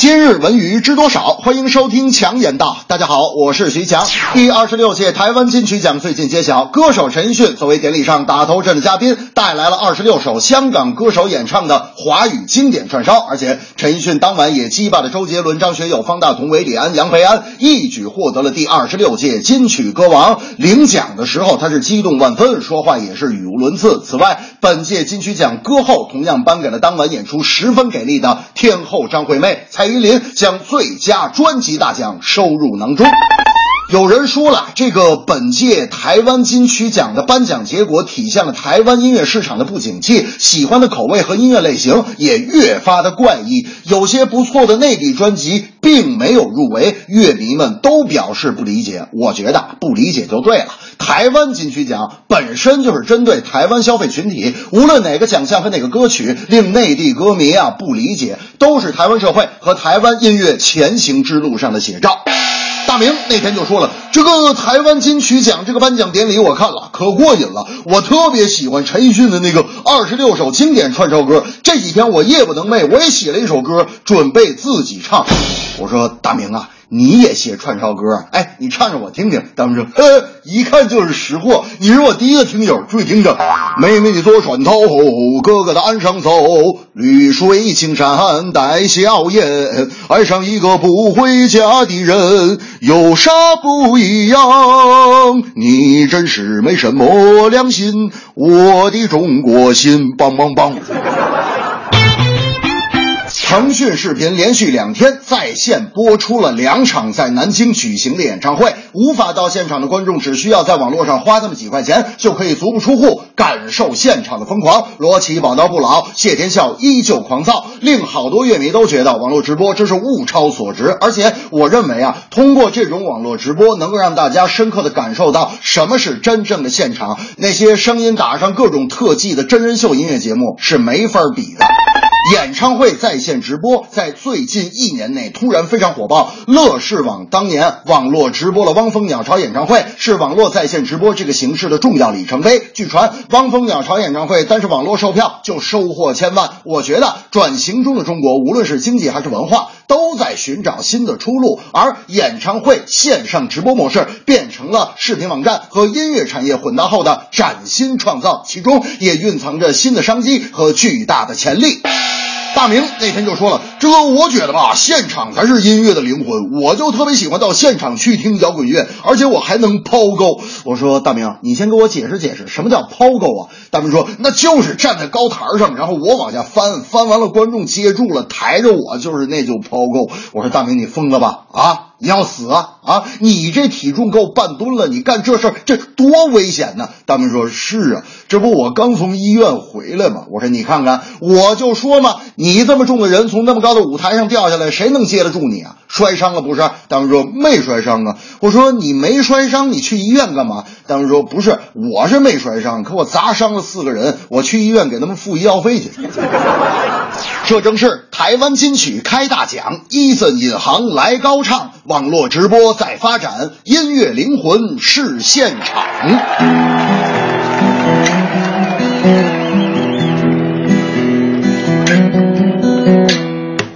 今日文娱知多少？欢迎收听强言道。大家好，我是徐强。第二十六届台湾金曲奖最近揭晓，歌手陈奕迅作为典礼上打头阵的嘉宾，带来了二十六首香港歌手演唱的华语经典串烧。而且陈奕迅当晚也击败了周杰伦、张学友、方大同、韦礼安、杨培安，一举获得了第二十六届金曲歌王。领奖的时候，他是激动万分，说话也是语无伦次。此外，本届金曲奖歌后同样颁给了当晚演出十分给力的天后张惠妹。蔡依林将最佳专辑大奖收入囊中。有人说了，这个本届台湾金曲奖的颁奖结果体现了台湾音乐市场的不景气，喜欢的口味和音乐类型也越发的怪异。有些不错的内地专辑并没有入围，乐迷们都表示不理解。我觉得不理解就对了。台湾金曲奖本身就是针对台湾消费群体，无论哪个奖项和哪个歌曲令内地歌迷啊不理解，都是台湾社会和台湾音乐前行之路上的写照。大明那天就说了，这个台湾金曲奖这个颁奖典礼我看了，可过瘾了。我特别喜欢陈奕迅的那个二十六首经典串烧歌。这几天我夜不能寐，我也写了一首歌，准备自己唱。我说大明啊。你也写串烧歌？哎，你唱着我听听。大明说：“呃，一看就是识货。你是我第一个听友，注意听着。妹妹你坐船头，哥哥的岸上走，绿水青山带笑颜。爱上一个不回家的人，有啥不一样？你真是没什么良心，我的中国心，棒棒棒。”腾讯视频连续两天在线播出了两场在南京举行的演唱会，无法到现场的观众只需要在网络上花那么几块钱，就可以足不出户感受现场的疯狂。罗琦宝刀不老，谢天笑依旧狂躁，令好多乐迷都觉得网络直播真是物超所值。而且我认为啊，通过这种网络直播，能够让大家深刻的感受到什么是真正的现场，那些声音打上各种特技的真人秀音乐节目是没法比的。演唱会在线直播在最近一年内突然非常火爆。乐视网当年网络直播了汪峰鸟巢演唱会，是网络在线直播这个形式的重要里程碑。据传，汪峰鸟巢演唱会单是网络售票就收获千万。我觉得转型中的中国，无论是经济还是文化，都在寻找新的出路。而演唱会线上直播模式变成了视频网站和音乐产业混搭后的崭新创造，其中也蕴藏着新的商机和巨大的潜力。大明那天就说了，这我觉得吧，现场才是音乐的灵魂，我就特别喜欢到现场去听摇滚乐，而且我还能抛钩。我说大明，你先给我解释解释，什么叫抛钩啊？大明说，那就是站在高台上，然后我往下翻，翻完了观众接住了，抬着我，就是那种抛钩。我说大明，你疯了吧？啊？你要死啊啊！你这体重够半吨了，你干这事儿这多危险呢？大明说：“是啊，这不我刚从医院回来吗？”我说：“你看看，我就说嘛，你这么重的人从那么高的舞台上掉下来，谁能接得住你啊？摔伤了不是？”大明说：“没摔伤啊。”我说：“你没摔伤，你去医院干嘛？”大明说：“不是，我是没摔伤，可我砸伤了四个人，我去医院给他们付医药费去。”这正是台湾金曲开大奖，伊森引航来高唱，网络直播在发展，音乐灵魂是现场。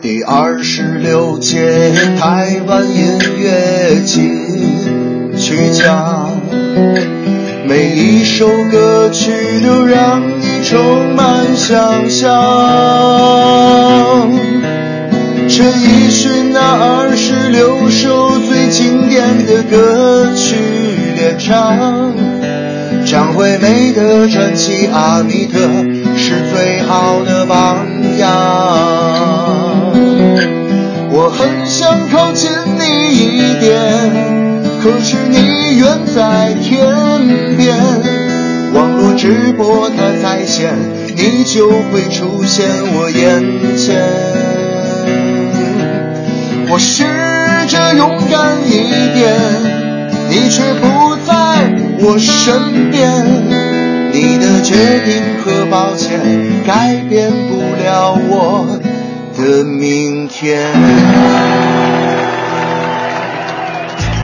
第二十六届台湾音乐金曲奖，每一首歌曲都让你充满想象。陈奕迅那二十六首最经典的歌曲连唱，张惠妹的传奇《阿密特》是最好的榜样。我很想靠近你一点，可是你远在天边。网络直播你就会出现我眼前。我试着勇敢一点，你却不在我身边。你的决定和抱歉改变不了我的明天。